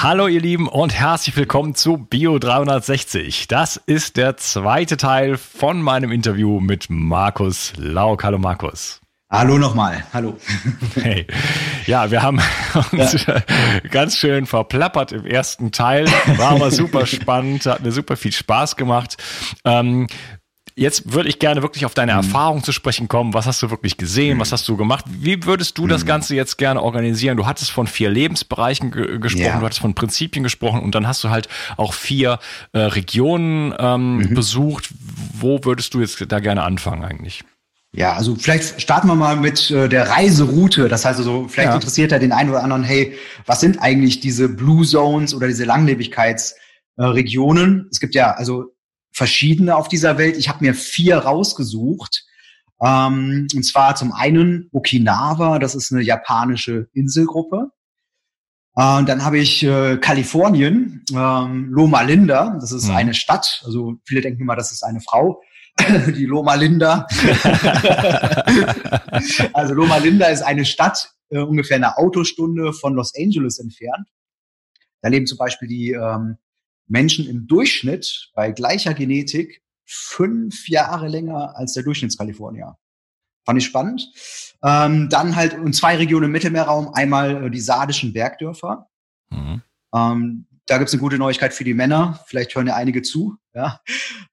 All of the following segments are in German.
Hallo ihr Lieben und herzlich willkommen zu Bio 360. Das ist der zweite Teil von meinem Interview mit Markus Lauk. Hallo Markus. Hallo nochmal. Hallo. Hey. Ja, wir haben uns ja. ganz schön verplappert im ersten Teil. War aber super spannend, hat mir super viel Spaß gemacht. Ähm, Jetzt würde ich gerne wirklich auf deine mhm. Erfahrung zu sprechen kommen. Was hast du wirklich gesehen? Mhm. Was hast du gemacht? Wie würdest du mhm. das Ganze jetzt gerne organisieren? Du hattest von vier Lebensbereichen ge gesprochen, ja. du hattest von Prinzipien gesprochen und dann hast du halt auch vier äh, Regionen ähm, mhm. besucht. Wo würdest du jetzt da gerne anfangen eigentlich? Ja, also vielleicht starten wir mal mit äh, der Reiseroute. Das heißt also, vielleicht ja. interessiert ja den einen oder anderen, hey, was sind eigentlich diese Blue Zones oder diese Langlebigkeitsregionen? Äh, es gibt ja also verschiedene auf dieser Welt. Ich habe mir vier rausgesucht. Ähm, und zwar zum einen Okinawa, das ist eine japanische Inselgruppe. Äh, dann habe ich äh, Kalifornien, ähm, Loma Linda, das ist mhm. eine Stadt. Also viele denken immer, das ist eine Frau. die Loma Linda. also Loma Linda ist eine Stadt, äh, ungefähr eine Autostunde von Los Angeles entfernt. Da leben zum Beispiel die ähm, Menschen im Durchschnitt bei gleicher Genetik fünf Jahre länger als der Durchschnittskalifornier. Fand ich spannend. Ähm, dann halt in zwei Regionen im Mittelmeerraum, einmal äh, die sardischen Bergdörfer. Mhm. Ähm, da gibt's eine gute Neuigkeit für die Männer. Vielleicht hören ja einige zu. Ja.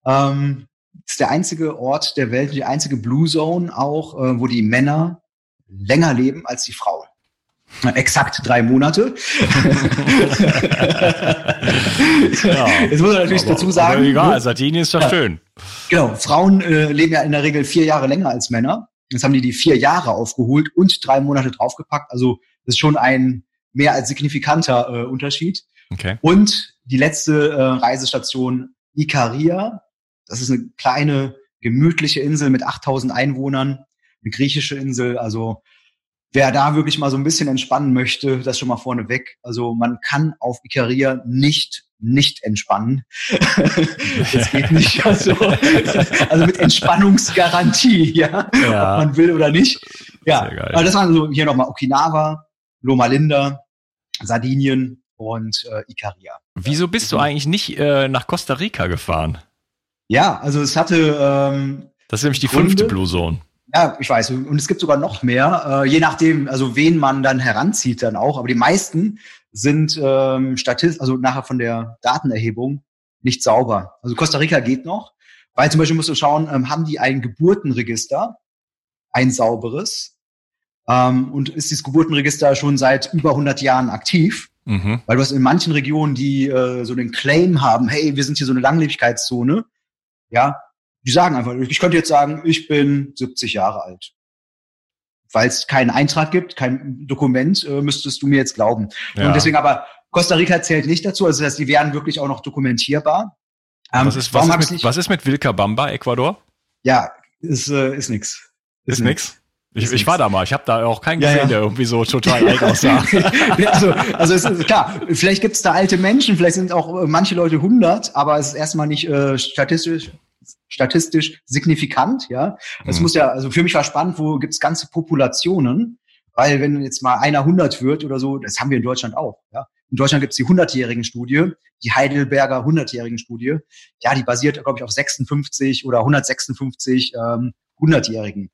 Ähm, ist der einzige Ort der Welt, die einzige Blue Zone auch, äh, wo die Männer länger leben als die Frauen. Exakt drei Monate. ja, Jetzt muss man natürlich aber, dazu sagen. Egal, Sardinien ist doch ja, schön. Genau, Frauen äh, leben ja in der Regel vier Jahre länger als Männer. Jetzt haben die die vier Jahre aufgeholt und drei Monate draufgepackt. Also das ist schon ein mehr als signifikanter äh, Unterschied. Okay. Und die letzte äh, Reisestation Ikaria, das ist eine kleine, gemütliche Insel mit 8000 Einwohnern, eine griechische Insel. Also wer da wirklich mal so ein bisschen entspannen möchte, das schon mal vorneweg. Also man kann auf Ikaria nicht nicht entspannen. das geht nicht. Also, also mit Entspannungsgarantie, ja, ja. ob man will oder nicht. Ja, aber das waren so hier nochmal Okinawa, Loma Linda, Sardinien und äh, Ikaria. Wieso bist du eigentlich nicht äh, nach Costa Rica gefahren? Ja, also es hatte. Ähm, das ist nämlich die Gründe. fünfte Blue Zone. Ja, ich weiß. Und es gibt sogar noch mehr, äh, je nachdem, also wen man dann heranzieht dann auch. Aber die meisten sind ähm, Statist, also nachher von der Datenerhebung nicht sauber. Also Costa Rica geht noch, weil zum Beispiel musst du schauen, ähm, haben die ein Geburtenregister, ein sauberes, ähm, und ist dieses Geburtenregister schon seit über 100 Jahren aktiv? Mhm. Weil du hast in manchen Regionen, die äh, so den Claim haben, hey, wir sind hier so eine Langlebigkeitszone, ja, die sagen einfach, ich könnte jetzt sagen, ich bin 70 Jahre alt. Weil es keinen Eintrag gibt, kein Dokument, äh, müsstest du mir jetzt glauben. Ja. Und deswegen aber, Costa Rica zählt nicht dazu, also das heißt, die wären wirklich auch noch dokumentierbar. Ähm, was, ist, was, ist mit, was ist mit Vilcabamba, Ecuador? Ja, ist, äh, ist nix. Ist, ist nix. Ich, ich war da mal, ich habe da auch keinen gesehen, ja, ja. der irgendwie so total alt aussah. also, also es ist klar, vielleicht gibt es da alte Menschen, vielleicht sind auch äh, manche Leute 100, aber es ist erstmal nicht äh, statistisch statistisch signifikant, ja. Es mhm. muss ja, also für mich war spannend, wo gibt's ganze Populationen, weil wenn jetzt mal einer 100 wird oder so, das haben wir in Deutschland auch, ja. In Deutschland gibt's die 100-jährigen Studie, die Heidelberger 100-jährigen Studie. Ja, die basiert, glaube ich, auf 56 oder 156 ähm, 100-jährigen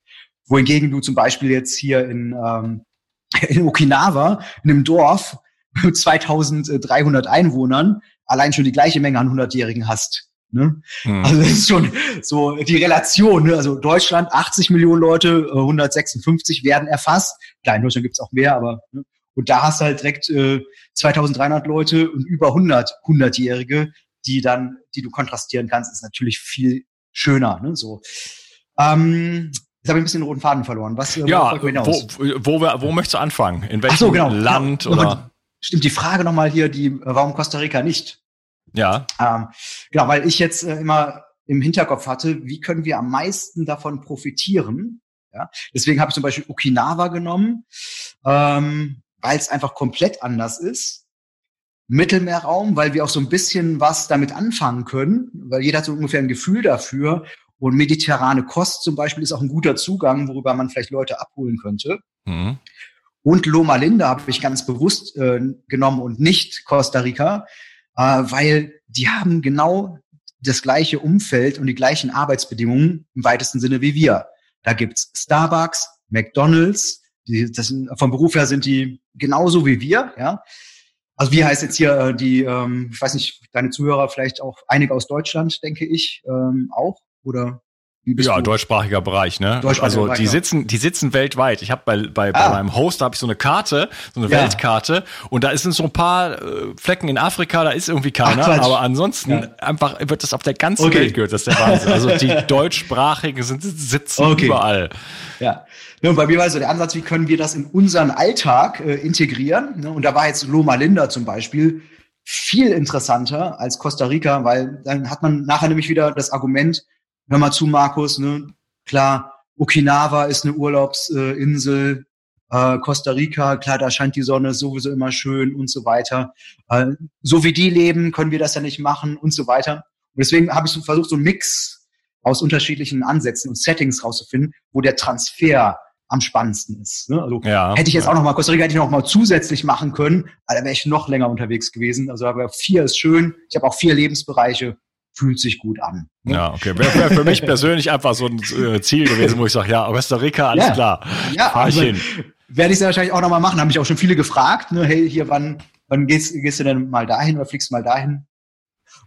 wohingegen du zum Beispiel jetzt hier in, ähm, in Okinawa, in einem Dorf mit 2300 Einwohnern, allein schon die gleiche Menge an 100-Jährigen hast. Ne? Mhm. Also das ist schon so die Relation. Ne? Also Deutschland 80 Millionen Leute, 156 äh, werden erfasst. Klar, in Deutschland gibt's auch mehr, aber ne? und da hast du halt direkt äh, 2300 Leute und über 100 100-Jährige, die dann, die du kontrastieren kannst, ist natürlich viel schöner. Ne? So. Ähm, Jetzt habe ich ein bisschen den roten Faden verloren. Was, äh, ja, wo, wo, wir, wo möchtest du anfangen? In welchem so, genau. Land ja, oder? Stimmt, die Frage nochmal hier, die, warum Costa Rica nicht? Ja. Ähm, genau, weil ich jetzt äh, immer im Hinterkopf hatte, wie können wir am meisten davon profitieren? Ja, deswegen habe ich zum Beispiel Okinawa genommen, ähm, weil es einfach komplett anders ist. Mittelmeerraum, weil wir auch so ein bisschen was damit anfangen können, weil jeder hat so ungefähr ein Gefühl dafür und mediterrane Kost zum Beispiel ist auch ein guter Zugang, worüber man vielleicht Leute abholen könnte. Mhm. Und Loma Linda habe ich ganz bewusst äh, genommen und nicht Costa Rica, äh, weil die haben genau das gleiche Umfeld und die gleichen Arbeitsbedingungen im weitesten Sinne wie wir. Da gibt's Starbucks, McDonald's, die, das sind, vom Beruf her sind die genauso wie wir, ja. Also wie heißt jetzt hier äh, die, ähm, ich weiß nicht, deine Zuhörer vielleicht auch einige aus Deutschland, denke ich, ähm, auch. Oder ja, du? deutschsprachiger Bereich, ne? Deutschsprachiger also Bereich, die ja. sitzen, die sitzen weltweit. Ich habe bei, bei, ah. bei meinem Host habe ich so eine Karte, so eine ja. Weltkarte, und da sind so ein paar äh, Flecken in Afrika, da ist irgendwie keiner, Ach, aber ansonsten ja. einfach wird das auf der ganzen okay. Welt gehört, das ist der Wahnsinn. Also die deutschsprachigen sind sitzen okay. überall. Ja. ja. Und bei mir war so der Ansatz, wie können wir das in unseren Alltag äh, integrieren? Ne? Und da war jetzt Loma Linda zum Beispiel viel interessanter als Costa Rica, weil dann hat man nachher nämlich wieder das Argument, hör mal zu, Markus, ne? Klar, Okinawa ist eine Urlaubsinsel, äh, Costa Rica, klar, da scheint die Sonne sowieso immer schön und so weiter. Äh, so wie die leben, können wir das ja nicht machen und so weiter. Und deswegen habe ich so versucht, so einen Mix aus unterschiedlichen Ansätzen und Settings rauszufinden, wo der Transfer am spannendsten ist. Ne? Also ja, hätte ich jetzt ja. auch noch mal Costa Rica hätte ich noch mal zusätzlich machen können, aber da wäre ich noch länger unterwegs gewesen. Also aber vier ist schön. Ich habe auch vier Lebensbereiche fühlt sich gut an. Ne? Ja, okay. Wäre wär für mich persönlich einfach so ein äh, Ziel gewesen, wo ich sage, ja, Costa Rica, alles ja. klar. Ja, Fahr ich also, hin. Werde ich es wahrscheinlich auch nochmal machen. Haben mich auch schon viele gefragt, ne, hey, hier, wann, wann gehst, gehst du denn mal dahin oder fliegst du mal dahin?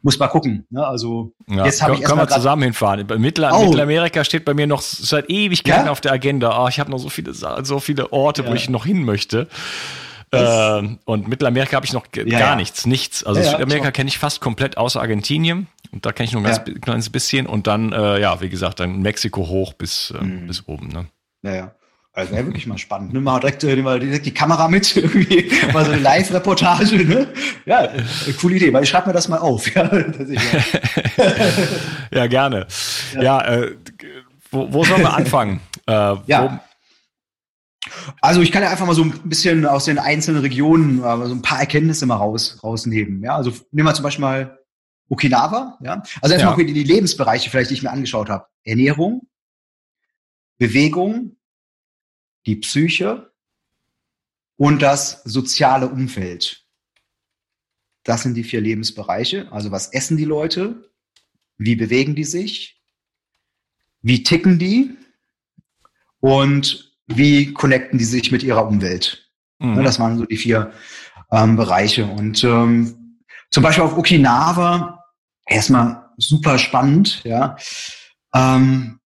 Muss mal gucken. Ne? Also ja, jetzt habe ich Können wir zusammen hinfahren. Mittel oh. Mittelamerika steht bei mir noch seit Ewigkeiten ja? auf der Agenda. Oh, ich habe noch so viele, so viele Orte, ja. wo ich noch hin möchte. Äh, und Mittelamerika habe ich noch ja, gar ja. nichts, nichts. Also ja, Südamerika kenne ich fast komplett außer Argentinien. Und da kenne ich nur ein ganz kleines bisschen. Und dann, äh, ja, wie gesagt, dann Mexiko hoch bis, äh, mhm. bis oben. Ne? Ja, ja. Also wäre wirklich mal spannend. Nimm mal direkt, äh, mal direkt die Kamera mit, irgendwie mal so eine Live-Reportage. Ne? Ja, coole Idee, weil ich schreibe mir das mal auf. Ja, ja gerne. Ja, ja äh, wo, wo sollen wir anfangen? Äh, ja. Also ich kann ja einfach mal so ein bisschen aus den einzelnen Regionen äh, so ein paar Erkenntnisse mal raus, rausnehmen. Ja, also nehmen wir zum Beispiel mal Okinawa. Ja, also erstmal ja. die Lebensbereiche vielleicht, die ich mir angeschaut habe: Ernährung, Bewegung, die Psyche und das soziale Umfeld. Das sind die vier Lebensbereiche. Also was essen die Leute? Wie bewegen die sich? Wie ticken die? Und wie connecten die sich mit ihrer Umwelt? Mhm. Das waren so die vier ähm, Bereiche. Und ähm, zum Beispiel auf Okinawa, erstmal super spannend, ja. Ähm,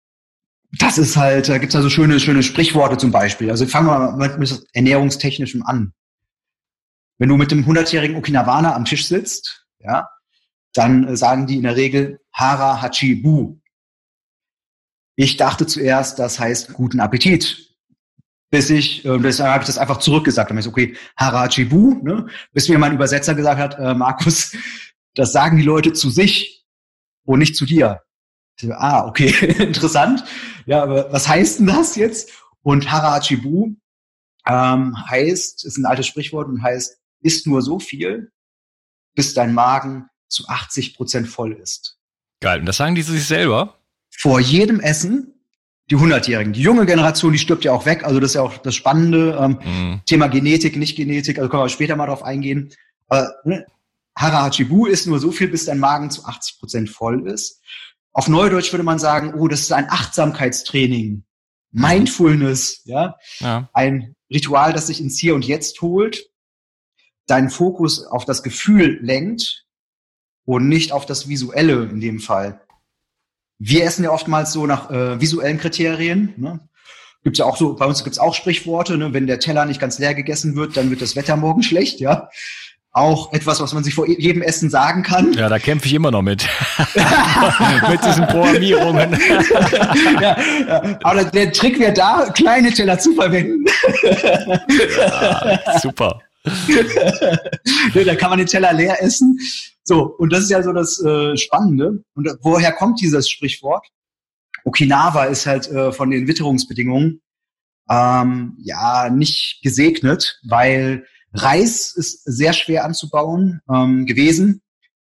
das ist halt, da gibt's also schöne, schöne Sprichworte zum Beispiel. Also fangen wir mal mit, mit Ernährungstechnischem an. Wenn du mit dem 100-jährigen Okinawaner am Tisch sitzt, ja, dann äh, sagen die in der Regel Hara Hachi Bu. Ich dachte zuerst, das heißt guten Appetit bis ich, äh, deshalb habe ich das einfach zurückgesagt. Dann habe ich okay, Harajibu, ne? bis mir mein Übersetzer gesagt hat, äh, Markus, das sagen die Leute zu sich. und nicht zu dir. So, ah, okay, interessant. Ja, aber was heißt denn das jetzt? Und Harachibu ähm, heißt, ist ein altes Sprichwort und heißt, isst nur so viel, bis dein Magen zu 80 Prozent voll ist. Geil. Und das sagen die sich selber? Vor jedem Essen die Hundertjährigen. Die junge Generation, die stirbt ja auch weg. Also das ist ja auch das Spannende. Ähm, mhm. Thema Genetik, nicht Genetik. Also können wir später mal drauf eingehen. Äh, ne? Harahachibu ist nur so viel, bis dein Magen zu 80 Prozent voll ist. Auf Neudeutsch würde man sagen, oh, das ist ein Achtsamkeitstraining. Mhm. Mindfulness, ja? ja. Ein Ritual, das sich ins Hier und Jetzt holt, deinen Fokus auf das Gefühl lenkt und nicht auf das Visuelle in dem Fall. Wir essen ja oftmals so nach äh, visuellen Kriterien. Ne? Gibt's ja auch so, bei uns gibt's auch Sprichworte, ne? wenn der Teller nicht ganz leer gegessen wird, dann wird das Wetter morgen schlecht, ja. Auch etwas, was man sich vor jedem Essen sagen kann. Ja, da kämpfe ich immer noch mit. mit diesen Programmierungen. ja, ja, aber der Trick wäre da, kleine Teller zu verwenden. ja, super. da kann man den Teller leer essen. So, und das ist ja so das äh, Spannende. Und woher kommt dieses Sprichwort? Okinawa ist halt äh, von den Witterungsbedingungen ähm, ja nicht gesegnet, weil Reis ist sehr schwer anzubauen ähm, gewesen,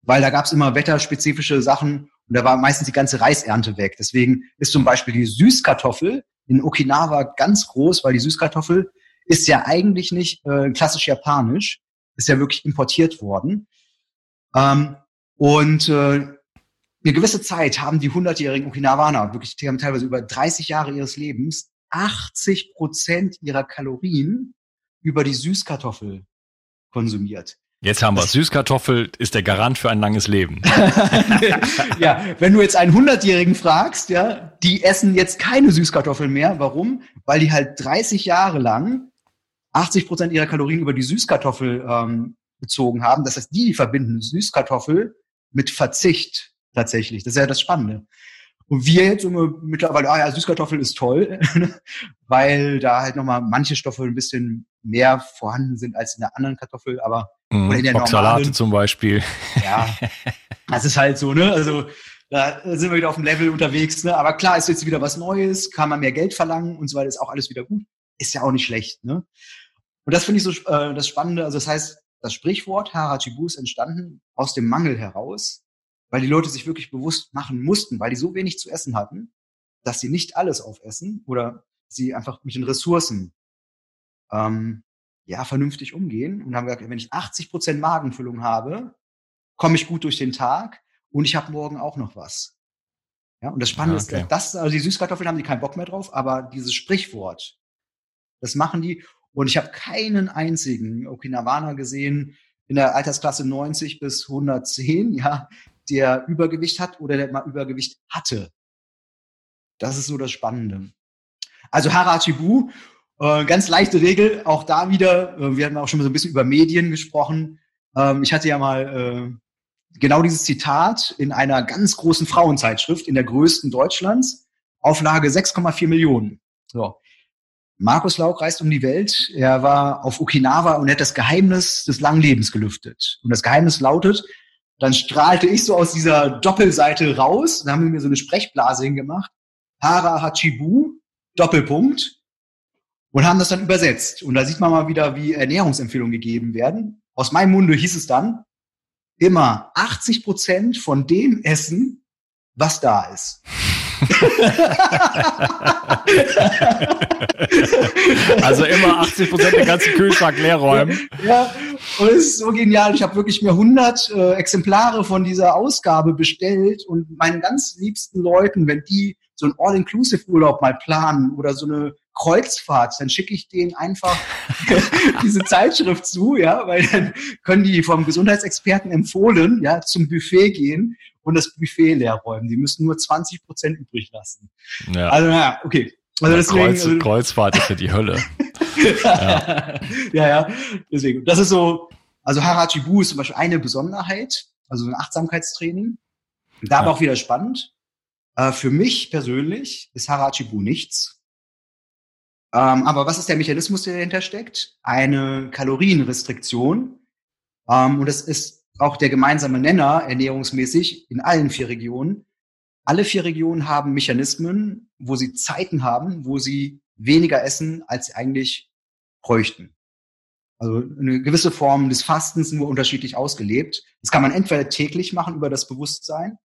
weil da gab es immer wetterspezifische Sachen und da war meistens die ganze Reisernte weg. Deswegen ist zum Beispiel die Süßkartoffel in Okinawa ganz groß, weil die Süßkartoffel ist ja eigentlich nicht äh, klassisch japanisch, ist ja wirklich importiert worden. Ähm, und äh, eine gewisse Zeit haben die hundertjährigen Okinawaner, wirklich die haben teilweise über 30 Jahre ihres Lebens, 80 Prozent ihrer Kalorien über die Süßkartoffel konsumiert. Jetzt haben wir Süßkartoffel ist der Garant für ein langes Leben. ja, wenn du jetzt einen Hundertjährigen fragst, ja, die essen jetzt keine Süßkartoffeln mehr. Warum? Weil die halt 30 Jahre lang 80 Prozent ihrer Kalorien über die Süßkartoffel ähm, bezogen haben. Das heißt, die verbinden Süßkartoffel mit Verzicht tatsächlich. Das ist ja das Spannende. Und wir jetzt mittlerweile, ah ja, Süßkartoffel ist toll, weil da halt nochmal manche Stoffe ein bisschen mehr vorhanden sind als in der anderen Kartoffel, aber mm, oder in der Salate zum Beispiel. Ja, das ist halt so, ne? Also da sind wir wieder auf dem Level unterwegs, ne? Aber klar, ist jetzt wieder was Neues, kann man mehr Geld verlangen und so weiter, ist auch alles wieder gut. Ist ja auch nicht schlecht, ne? Und das finde ich so äh, das Spannende. Also das heißt, das Sprichwort Harajibu ist entstanden aus dem Mangel heraus, weil die Leute sich wirklich bewusst machen mussten, weil die so wenig zu essen hatten, dass sie nicht alles aufessen oder sie einfach mit den Ressourcen ähm, ja vernünftig umgehen und haben gesagt, wenn ich 80 Prozent Magenfüllung habe, komme ich gut durch den Tag und ich habe morgen auch noch was. Ja, und das Spannende okay. ist, dass also die Süßkartoffeln haben die keinen Bock mehr drauf, aber dieses Sprichwort, das machen die und ich habe keinen einzigen Okinawaner gesehen in der Altersklasse 90 bis 110, ja, der Übergewicht hat oder der mal Übergewicht hatte. Das ist so das Spannende. Also Harachibu, äh, ganz leichte Regel, auch da wieder, äh, wir hatten auch schon mal so ein bisschen über Medien gesprochen. Ähm, ich hatte ja mal äh, genau dieses Zitat in einer ganz großen Frauenzeitschrift, in der größten Deutschlands, Auflage 6,4 Millionen. So. Markus Lauk reist um die Welt. Er war auf Okinawa und hat das Geheimnis des langen Lebens gelüftet. Und das Geheimnis lautet, dann strahlte ich so aus dieser Doppelseite raus, dann haben wir mir so eine Sprechblase hingemacht, Hara Hachibu, Doppelpunkt, und haben das dann übersetzt. Und da sieht man mal wieder, wie Ernährungsempfehlungen gegeben werden. Aus meinem Munde hieß es dann, immer 80 Prozent von dem Essen, was da ist. also immer 80 Prozent den ganzen Kühlschrank leer räumen. Ja, und es ist so genial. Ich habe wirklich mir 100 äh, Exemplare von dieser Ausgabe bestellt und meinen ganz liebsten Leuten, wenn die so einen All-Inclusive-Urlaub mal planen oder so eine Kreuzfahrt, dann schicke ich denen einfach diese Zeitschrift zu, ja, weil dann können die vom Gesundheitsexperten empfohlen, ja, zum Buffet gehen und das Buffet leer räumen. Die müssen nur 20 Prozent übrig lassen. Ja. Also, ja, okay. Also deswegen, Kreuz, also, Kreuzfahrt ist ja die Hölle. ja. ja, ja, deswegen. Das ist so, also Harachibu ist zum Beispiel eine Besonderheit, also ein Achtsamkeitstraining. Da ja. aber auch wieder spannend. Äh, für mich persönlich ist Harachibu nichts. Ähm, aber was ist der Mechanismus, der dahinter steckt? Eine Kalorienrestriktion. Ähm, und das ist auch der gemeinsame Nenner ernährungsmäßig in allen vier Regionen. Alle vier Regionen haben Mechanismen, wo sie Zeiten haben, wo sie weniger essen, als sie eigentlich bräuchten. Also eine gewisse Form des Fastens nur unterschiedlich ausgelebt. Das kann man entweder täglich machen über das Bewusstsein,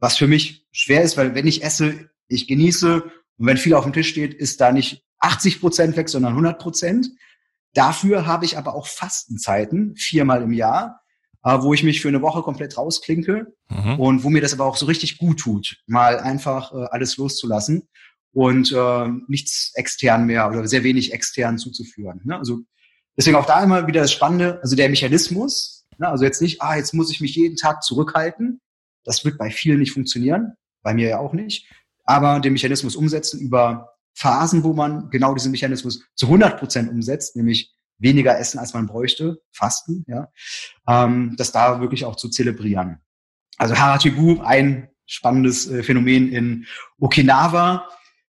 was für mich schwer ist, weil wenn ich esse, ich genieße und wenn viel auf dem Tisch steht, ist da nicht 80 Prozent weg, sondern 100 Prozent. Dafür habe ich aber auch Fastenzeiten, viermal im Jahr, wo ich mich für eine Woche komplett rausklinke mhm. und wo mir das aber auch so richtig gut tut, mal einfach äh, alles loszulassen und äh, nichts extern mehr oder sehr wenig extern zuzuführen. Ne? Also deswegen auch da immer wieder das Spannende, also der Mechanismus, ne? also jetzt nicht, ah, jetzt muss ich mich jeden Tag zurückhalten. Das wird bei vielen nicht funktionieren, bei mir ja auch nicht. Aber den Mechanismus umsetzen über Phasen, wo man genau diesen Mechanismus zu 100 Prozent umsetzt, nämlich weniger essen, als man bräuchte, fasten, ja, ähm, das da wirklich auch zu zelebrieren. Also Haratibu, ein spannendes äh, Phänomen in Okinawa,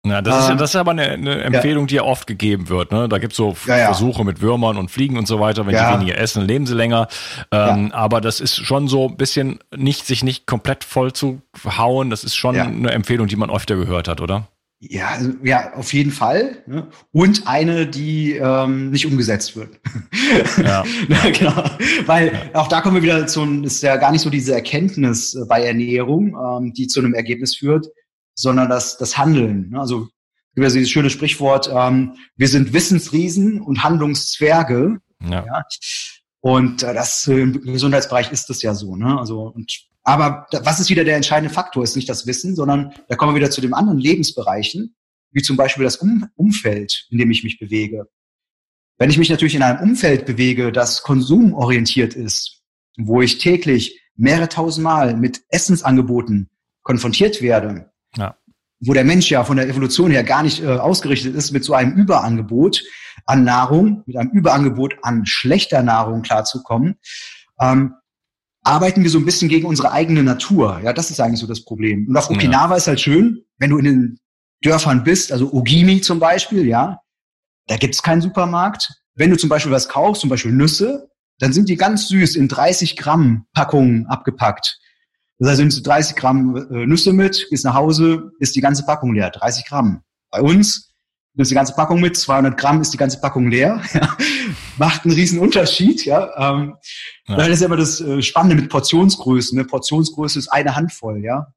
ja, das, ist, ähm, das ist aber eine, eine Empfehlung, ja. die ja oft gegeben wird. Ne? Da gibt's so ja. Versuche mit Würmern und Fliegen und so weiter. Wenn die weniger essen, leben sie länger. Ähm, aber das ist schon so ein bisschen nicht, sich nicht komplett voll zu hauen. Das ist schon eine Empfehlung, die man öfter gehört hat, oder? Ja, also, ja, auf jeden Fall. Ne? Und eine, die ähm, nicht umgesetzt wird. Ja. genau. Weil ja. auch da kommen wir wieder zu, ist ja gar nicht so diese Erkenntnis äh, bei Ernährung, ähm, die zu einem Ergebnis führt, sondern das, das Handeln. Ne? Also gibt ja dieses schöne Sprichwort, ähm, wir sind Wissensriesen und Handlungszwerge. Ja. ja? Und äh, das im Gesundheitsbereich ist das ja so. Ne? Also und aber was ist wieder der entscheidende Faktor? Ist nicht das Wissen, sondern da kommen wir wieder zu den anderen Lebensbereichen, wie zum Beispiel das um Umfeld, in dem ich mich bewege. Wenn ich mich natürlich in einem Umfeld bewege, das konsumorientiert ist, wo ich täglich mehrere tausend Mal mit Essensangeboten konfrontiert werde, ja. wo der Mensch ja von der Evolution her gar nicht äh, ausgerichtet ist, mit so einem Überangebot an Nahrung, mit einem Überangebot an schlechter Nahrung klarzukommen, ähm, arbeiten wir so ein bisschen gegen unsere eigene Natur. Ja, das ist eigentlich so das Problem. Und auf Okinawa ja. ist halt schön, wenn du in den Dörfern bist, also Ogimi zum Beispiel, ja, da gibt's keinen Supermarkt. Wenn du zum Beispiel was kaufst, zum Beispiel Nüsse, dann sind die ganz süß in 30 Gramm Packungen abgepackt. Das heißt, nimmst du 30 Gramm äh, Nüsse mit, gehst nach Hause, ist die ganze Packung leer. 30 Gramm. Bei uns nimmst die ganze Packung mit, 200 Gramm ist die ganze Packung leer. Macht einen riesen Unterschied, ja. Ähm, ja. Das ist ja immer das äh, Spannende mit Portionsgrößen. Ne? Portionsgröße ist eine Handvoll, ja.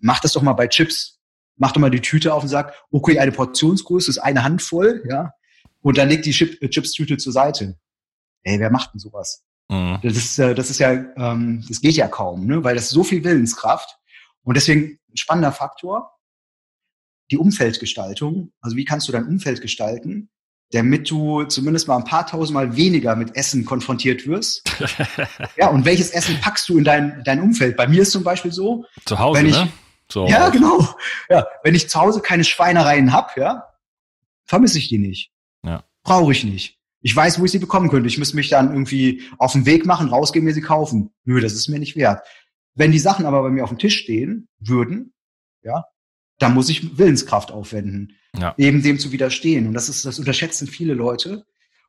Mach das doch mal bei Chips. Mach doch mal die Tüte auf und sag, okay, eine Portionsgröße ist eine Handvoll, ja. Und dann leg die Chip äh, Chips-Tüte zur Seite. Ey, wer macht denn sowas? Mhm. Das ist, äh, das ist ja, ähm, das geht ja kaum, ne? weil das ist so viel Willenskraft. Und deswegen ein spannender Faktor, die Umfeldgestaltung. Also wie kannst du dein Umfeld gestalten, damit du zumindest mal ein paar tausendmal weniger mit Essen konfrontiert wirst. ja, und welches Essen packst du in dein, dein Umfeld? Bei mir ist zum Beispiel so. Zu Hause, wenn ich, ne? So. Ja, genau. Ja, wenn ich zu Hause keine Schweinereien hab, ja, vermisse ich die nicht. Ja. Brauche ich nicht. Ich weiß, wo ich sie bekommen könnte. Ich müsste mich dann irgendwie auf den Weg machen, rausgehen, mir sie kaufen. Nö, das ist mir nicht wert. Wenn die Sachen aber bei mir auf dem Tisch stehen würden, ja, dann muss ich Willenskraft aufwenden, ja. eben dem zu widerstehen. Und das ist, das unterschätzen viele Leute.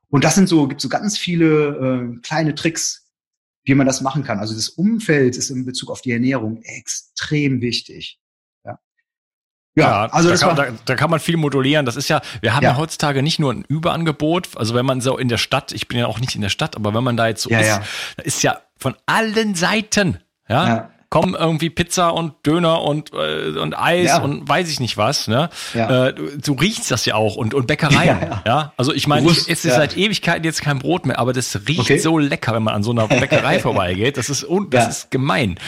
Und das sind so, gibt so ganz viele äh, kleine Tricks, wie man das machen kann. Also das Umfeld ist in Bezug auf die Ernährung extrem wichtig. Ja, also da kann, da, da, kann man viel modulieren. Das ist ja, wir haben ja. ja. heutzutage nicht nur ein Überangebot. Also wenn man so in der Stadt, ich bin ja auch nicht in der Stadt, aber wenn man da jetzt so ja, ist, ja. da ist ja von allen Seiten, ja, kommen irgendwie Pizza und Döner und, äh, und Eis ja. und weiß ich nicht was. Ne? Ja. Äh, du, riechst das ja auch und, und Bäckereien. Ja, ja. ja? Also ich meine, ich esse seit Ewigkeiten jetzt kein Brot mehr, aber das riecht okay. so lecker, wenn man an so einer Bäckerei vorbeigeht. Das ist, un das ist gemein.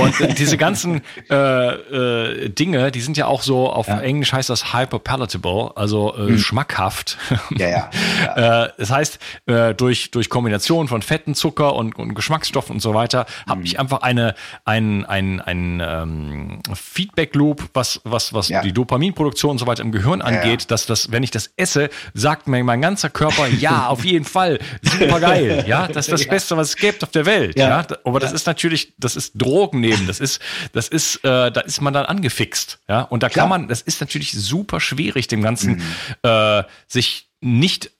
Und äh, diese ganzen äh, äh, Dinge, die sind ja auch so, auf Englisch heißt das hyperpalatable, also äh, hm. schmackhaft. Ja, ja. ja. äh, das heißt, äh, durch, durch Kombination von Fetten, Zucker und, und Geschmacksstoffen und so weiter, habe hm. ich einfach eine ein, ein, ein ähm, Feedback-Loop, was, was, was ja. die Dopaminproduktion und so weiter im Gehirn angeht, ja. dass das, wenn ich das esse, sagt mir mein ganzer Körper, ja, auf jeden Fall, super geil, ja, das ist das Beste, was es gibt auf der Welt, ja. Aber das ist natürlich, das ist Drogen nehmen, das ist, das ist, äh, da ist man dann angefixt, ja, und da Klar. kann man, das ist natürlich super schwierig, dem Ganzen mhm. äh, sich nicht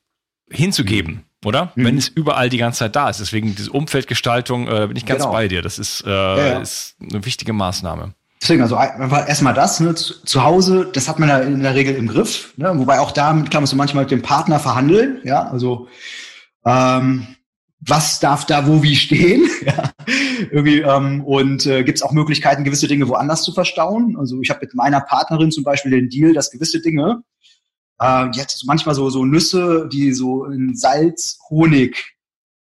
hinzugeben. Oder? Mhm. Wenn es überall die ganze Zeit da ist. Deswegen diese Umfeldgestaltung, äh, bin ich ganz genau. bei dir. Das ist, äh, ja, ist eine wichtige Maßnahme. Deswegen, also erstmal das, ne, zu, zu, Hause, das hat man ja in der Regel im Griff, ne, wobei auch da klar musst du manchmal mit dem Partner verhandeln, ja, also ähm, was darf da wo wie stehen, ja, irgendwie ähm, und äh, gibt es auch Möglichkeiten, gewisse Dinge woanders zu verstauen. Also ich habe mit meiner Partnerin zum Beispiel den Deal, dass gewisse Dinge, äh, die hat so manchmal so so Nüsse, die so in Salz, Honig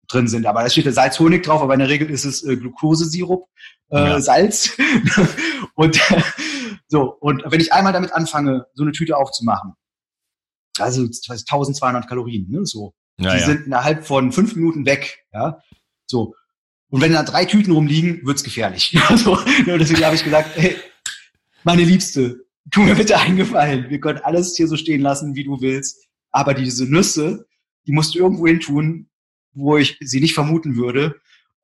drin sind, aber da steht der Salz, Honig drauf, aber in der Regel ist es äh, Glukosesirup äh, ja. Salz. und so, und wenn ich einmal damit anfange, so eine Tüte aufzumachen, also 1200 Kalorien, ne, so. Ja, die ja. sind innerhalb von fünf Minuten weg, ja. So. Und wenn da drei Tüten rumliegen, wird's gefährlich. so, deswegen habe ich gesagt, hey, meine Liebste, tu mir bitte einen Gefallen. Wir können alles hier so stehen lassen, wie du willst. Aber diese Nüsse, die musst du irgendwo hin tun, wo ich sie nicht vermuten würde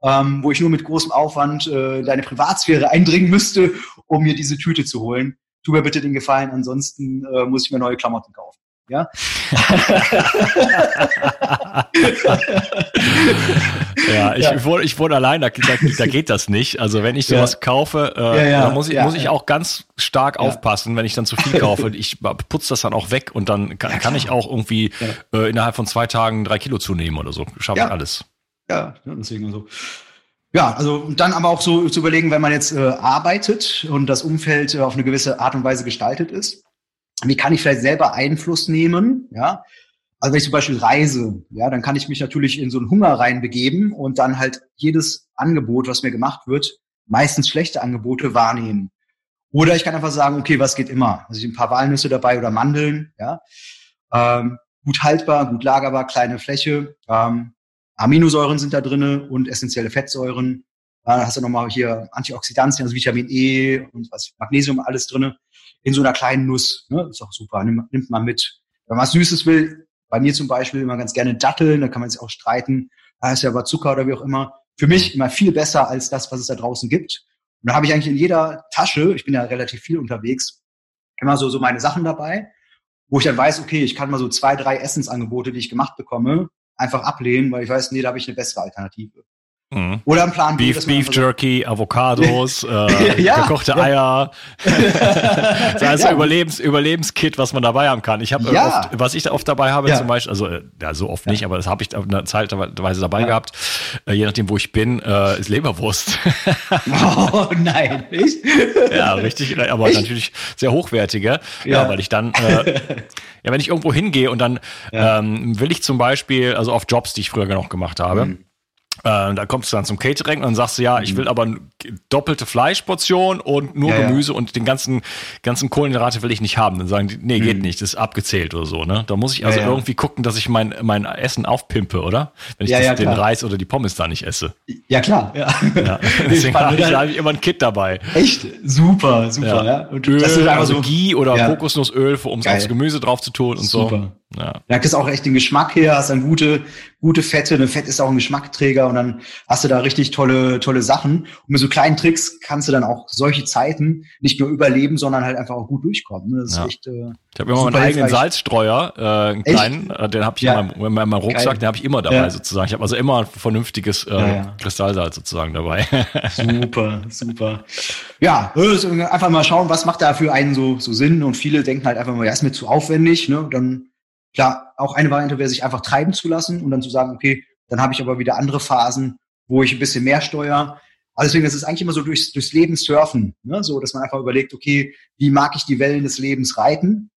ähm, wo ich nur mit großem Aufwand äh, deine Privatsphäre eindringen müsste, um mir diese Tüte zu holen. Tu mir bitte den Gefallen, ansonsten äh, muss ich mir neue Klamotten kaufen. Ja. ja, ich, ja. Wohne, ich wohne allein, da, da, da, geht das nicht. Also wenn ich sowas ja. kaufe, äh, ja, dann muss ich, muss ich auch ganz stark aufpassen, wenn ich dann zu viel kaufe. Ich putze das dann auch weg und dann kann, kann ich auch irgendwie äh, innerhalb von zwei Tagen drei Kilo zunehmen oder so. Schaffe ich alles. Ja, deswegen also. Ja, also dann aber auch so zu überlegen, wenn man jetzt äh, arbeitet und das Umfeld äh, auf eine gewisse Art und Weise gestaltet ist, wie kann ich vielleicht selber Einfluss nehmen? Ja, also wenn ich zum Beispiel reise, ja, dann kann ich mich natürlich in so einen Hunger reinbegeben und dann halt jedes Angebot, was mir gemacht wird, meistens schlechte Angebote wahrnehmen. Oder ich kann einfach sagen, okay, was geht immer? Also ich ein paar Walnüsse dabei oder Mandeln, ja. Ähm, gut haltbar, gut lagerbar, kleine Fläche. Ähm, Aminosäuren sind da drinne und essentielle Fettsäuren. Da hast du nochmal hier Antioxidantien, also Vitamin E und was, Magnesium, alles drinne in so einer kleinen Nuss. Ne? Ist auch super, nimmt, nimmt man mit. Wenn man was Süßes will, bei mir zum Beispiel immer ganz gerne Datteln, da kann man sich auch streiten. Da ist ja aber Zucker oder wie auch immer. Für mich immer viel besser als das, was es da draußen gibt. Und da habe ich eigentlich in jeder Tasche, ich bin ja relativ viel unterwegs, immer so, so meine Sachen dabei, wo ich dann weiß, okay, ich kann mal so zwei, drei Essensangebote, die ich gemacht bekomme, einfach ablehnen, weil ich weiß, nee, da habe ich eine bessere Alternative. Mhm. Oder ein Plan Beef, Beef Jerky, Avocados, äh, ja, gekochte ja. Eier. das heißt ja. Überlebens, Überlebenskit, was man dabei haben kann. Ich habe ja. oft, was ich oft dabei habe, zum Beispiel, also äh, ja, so oft nicht, aber das habe ich eine Zeitweise dabei gehabt, äh, je nachdem, wo ich bin, äh, ist Leberwurst. oh nein, nicht? ja, richtig, aber Echt? natürlich sehr hochwertige. Ja, weil ich dann, äh, ja, wenn ich irgendwo hingehe und dann ähm, will ich zum Beispiel, also auf Jobs, die ich früher noch gemacht habe. Mhm äh, da kommst du dann zum Catering und dann sagst du, ja, ich mhm. will aber doppelte Fleischportion und nur ja, Gemüse ja. und den ganzen, ganzen Kohlenhydrate will ich nicht haben. Dann sagen die, nee, geht mhm. nicht, das ist abgezählt oder so, ne? Da muss ich also ja, irgendwie gucken, dass ich mein, mein Essen aufpimpe, oder? Wenn ich das, den Reis oder die Pommes da nicht esse. Ja, klar, ja. Deswegen habe ich, hab ich immer ein Kit dabei. Echt? Super, super, ja. Und Öl, das ist also so, Ghee oder Kokosnussöl, um es aufs Gemüse drauf zu tun und super. so. Ja. Da kriegst auch echt den Geschmack her, hast dann gute, gute Fette. Eine Fett ist auch ein Geschmackträger und dann hast du da richtig tolle, tolle Sachen. Und mit so kleinen Tricks kannst du dann auch solche Zeiten nicht nur überleben, sondern halt einfach auch gut durchkommen. Ne? Das ja. ist echt, äh, ich habe immer meinen eigenen Salzstreuer, äh, einen kleinen, äh, den habe ich ja. in, meinem, in meinem Rucksack, Geil. den habe ich immer dabei ja. sozusagen. Ich habe also immer ein vernünftiges äh, ja, Kristallsalz sozusagen dabei. super, super. Ja, einfach mal schauen, was macht da für einen so, so Sinn. Und viele denken halt einfach mal, ja, ist mir zu aufwendig. Ne? Dann Klar, auch eine Variante wäre, sich einfach treiben zu lassen und dann zu sagen, okay, dann habe ich aber wieder andere Phasen, wo ich ein bisschen mehr steuere. Also deswegen ist es eigentlich immer so durchs, durchs Leben surfen, ne? so dass man einfach überlegt, okay, wie mag ich die Wellen des Lebens reiten?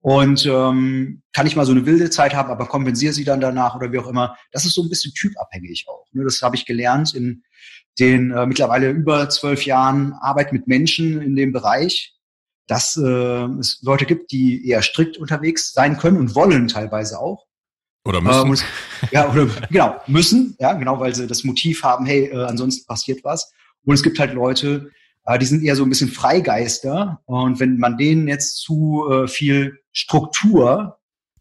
Und ähm, kann ich mal so eine wilde Zeit haben, aber kompensiere sie dann danach oder wie auch immer. Das ist so ein bisschen typabhängig auch. Ne? Das habe ich gelernt in den äh, mittlerweile über zwölf Jahren Arbeit mit Menschen in dem Bereich, dass äh, es Leute gibt, die eher strikt unterwegs sein können und wollen teilweise auch. Oder müssen. Ähm, ja, oder genau, müssen, ja, genau, weil sie das Motiv haben, hey, äh, ansonsten passiert was. Und es gibt halt Leute, äh, die sind eher so ein bisschen Freigeister. Und wenn man denen jetzt zu äh, viel Struktur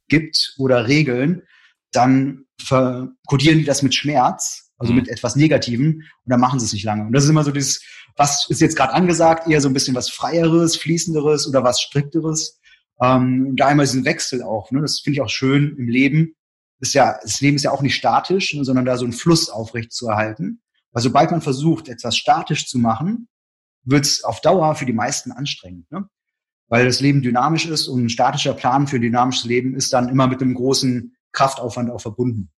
gibt oder Regeln, dann verkodieren die das mit Schmerz, also mhm. mit etwas Negativem, und dann machen sie es nicht lange. Und das ist immer so dieses, was ist jetzt gerade angesagt, eher so ein bisschen was Freieres, Fließenderes oder was Strikteres. Ähm, da einmal diesen Wechsel auch. Ne? Das finde ich auch schön im Leben, ist ja, das Leben ist ja auch nicht statisch, ne, sondern da so einen Fluss aufrecht zu erhalten. Weil sobald man versucht, etwas statisch zu machen, wird es auf Dauer für die meisten anstrengend. Ne? Weil das Leben dynamisch ist und ein statischer Plan für ein dynamisches Leben ist dann immer mit einem großen Kraftaufwand auch verbunden.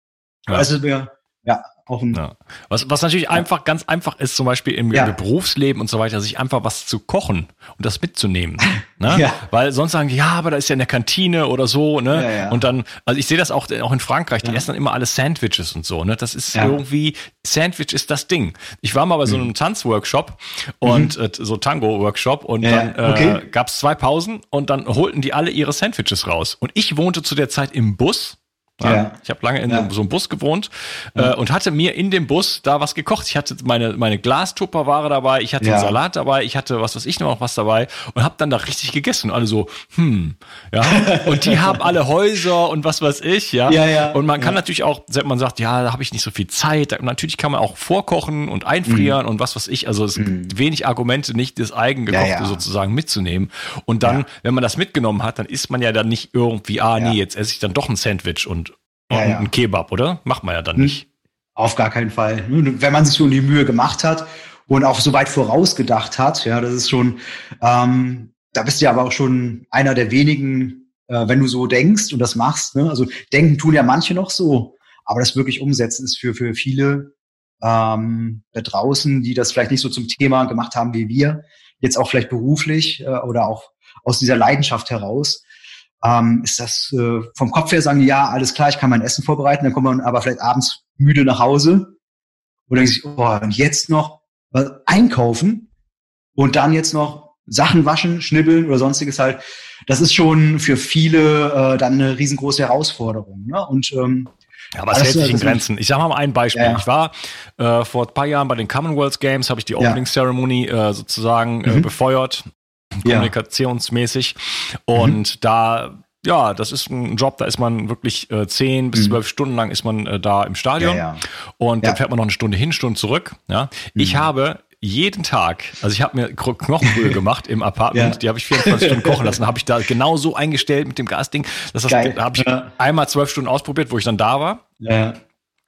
Ja. Also wir, ja, ja. Was, was natürlich ja. einfach, ganz einfach ist, zum Beispiel im, ja. im, Berufsleben und so weiter, sich einfach was zu kochen und das mitzunehmen. Ne? Ja. Weil sonst sagen die, ja, aber da ist ja eine Kantine oder so, ne? Ja. Und dann, also ich sehe das auch, auch in Frankreich, die essen dann immer alle Sandwiches und so, ne? Das ist irgendwie, Sandwich ist das Ding. Ich war mal bei so einem mhm. Tanzworkshop und mhm. äh, so Tango-Workshop und dann äh, okay. gab es zwei Pausen und dann holten die alle ihre Sandwiches raus. Und ich wohnte zu der Zeit im Bus ja. Ich habe lange in ja. so einem Bus gewohnt äh, und hatte mir in dem Bus da was gekocht. Ich hatte meine, meine Glastupperware dabei, ich hatte einen Salat dabei, ich hatte was weiß ich noch was dabei und habe dann da richtig gegessen. Und alle so, hm, ja. Und die haben alle Häuser und was weiß ich, ja. ja, ja und man kann natürlich auch, man sagt, ja, da habe ich nicht so viel Zeit. Natürlich kann man auch vorkochen und einfrieren mhm. und was weiß ich. Also es mhm. gibt wenig Argumente, nicht das Eigengekochte sozusagen mitzunehmen. Und dann, wenn man das mitgenommen hat, dann isst man ja dann nicht irgendwie, ah, nee, jetzt esse ich dann doch ein Sandwich und ja, ja. ein Kebab, oder? Macht man ja dann nicht. Auf gar keinen Fall. Wenn man sich schon die Mühe gemacht hat und auch so weit vorausgedacht hat, ja, das ist schon, ähm, da bist du ja aber auch schon einer der wenigen, äh, wenn du so denkst und das machst. Ne? Also denken tun ja manche noch so, aber das wirklich umsetzen ist für, für viele ähm, da draußen, die das vielleicht nicht so zum Thema gemacht haben wie wir, jetzt auch vielleicht beruflich äh, oder auch aus dieser Leidenschaft heraus, ähm, ist das äh, vom Kopf her sagen, ja, alles klar, ich kann mein Essen vorbereiten, dann kommt man aber vielleicht abends müde nach Hause und denkt sich, oh, und jetzt noch was einkaufen und dann jetzt noch Sachen waschen, schnibbeln oder sonstiges halt. Das ist schon für viele äh, dann eine riesengroße Herausforderung. Ne? Und ähm, ja, aber es hält sich in Grenzen. Ich sage mal ein Beispiel. Ja, ja. Ich war äh, vor ein paar Jahren bei den Commonwealth Games, habe ich die Opening Ceremony äh, sozusagen äh, mhm. befeuert kommunikationsmäßig. Und mhm. da ja, das ist ein Job, da ist man wirklich äh, zehn bis mhm. zwölf Stunden lang ist man äh, da im Stadion ja, ja. und ja. dann fährt man noch eine Stunde hin, Stunde zurück. Ja, mhm. ich habe jeden Tag, also ich habe mir Knochenbrühe gemacht im Apartment, ja. die habe ich 24 Stunden kochen lassen, habe ich da genau so eingestellt mit dem Gasding, dass das, da habe ich einmal zwölf Stunden ausprobiert, wo ich dann da war. Ja.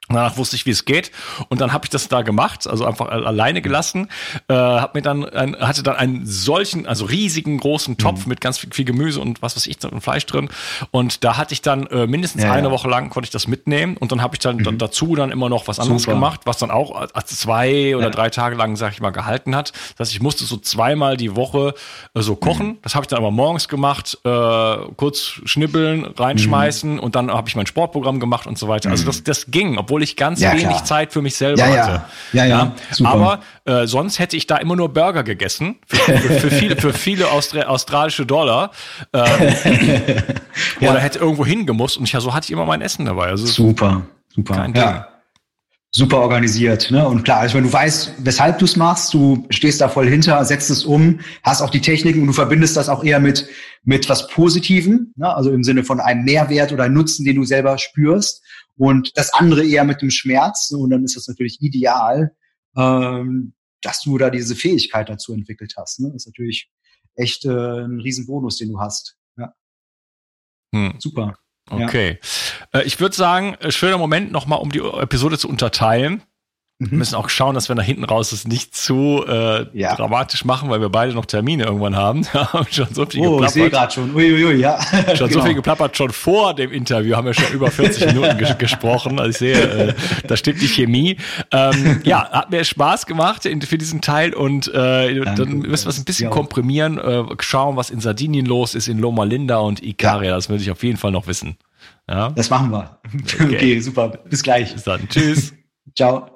Danach wusste ich, wie es geht. Und dann habe ich das da gemacht, also einfach alleine gelassen. Äh, hab mir dann ein, hatte dann einen solchen, also riesigen großen Topf mhm. mit ganz viel, viel, Gemüse und was weiß ich, und Fleisch drin. Und da hatte ich dann äh, mindestens ja, eine ja. Woche lang konnte ich das mitnehmen. Und dann habe ich dann, mhm. dann, dazu dann immer noch was anderes Super. gemacht, was dann auch äh, zwei oder ja. drei Tage lang, sag ich mal, gehalten hat. Das heißt, ich musste so zweimal die Woche äh, so kochen. Mhm. Das habe ich dann aber morgens gemacht, äh, kurz schnibbeln, reinschmeißen mhm. und dann habe ich mein Sportprogramm gemacht und so weiter. Also mhm. das, das ging, obwohl obwohl ich ganz ja, wenig klar. Zeit für mich selber ja, hatte. Ja, ja. ja. Aber äh, sonst hätte ich da immer nur Burger gegessen für, für, für viele, für viele Austra australische Dollar. Ähm, Oder hätte irgendwo hingemusst und ich, ja, so hatte ich immer mein Essen dabei. Also super, super. Ding super organisiert. Ne? Und klar, also wenn du weißt, weshalb du es machst, du stehst da voll hinter, setzt es um, hast auch die Techniken und du verbindest das auch eher mit, mit was Positivem, ne? also im Sinne von einem Mehrwert oder einem Nutzen, den du selber spürst und das andere eher mit dem Schmerz. Und dann ist das natürlich ideal, ähm, dass du da diese Fähigkeit dazu entwickelt hast. Ne? Das ist natürlich echt äh, ein Riesenbonus, den du hast. Ja. Hm. Super. Okay. Ja. Äh, ich würde sagen, äh, schöner Moment nochmal, um die Episode zu unterteilen. Wir mhm. müssen auch schauen, dass wir nach hinten raus es nicht zu äh, ja. dramatisch machen, weil wir beide noch Termine irgendwann haben. Wir haben schon so viel oh, geplappert. ich sehe gerade schon. Uiuiui, ja. Schon genau. so viel geplappert. Schon vor dem Interview haben wir schon über 40 Minuten ges gesprochen. Also ich sehe, äh, da stimmt die Chemie. Ähm, ja, hat mir Spaß gemacht in, für diesen Teil und äh, dann müssen wir es ein bisschen ja. komprimieren, äh, schauen, was in Sardinien los ist, in Loma Linda und Ikaria. Das würde ich auf jeden Fall noch wissen. Ja? Das machen wir. Okay. okay, super. Bis gleich. Bis dann. Tschüss. Ciao.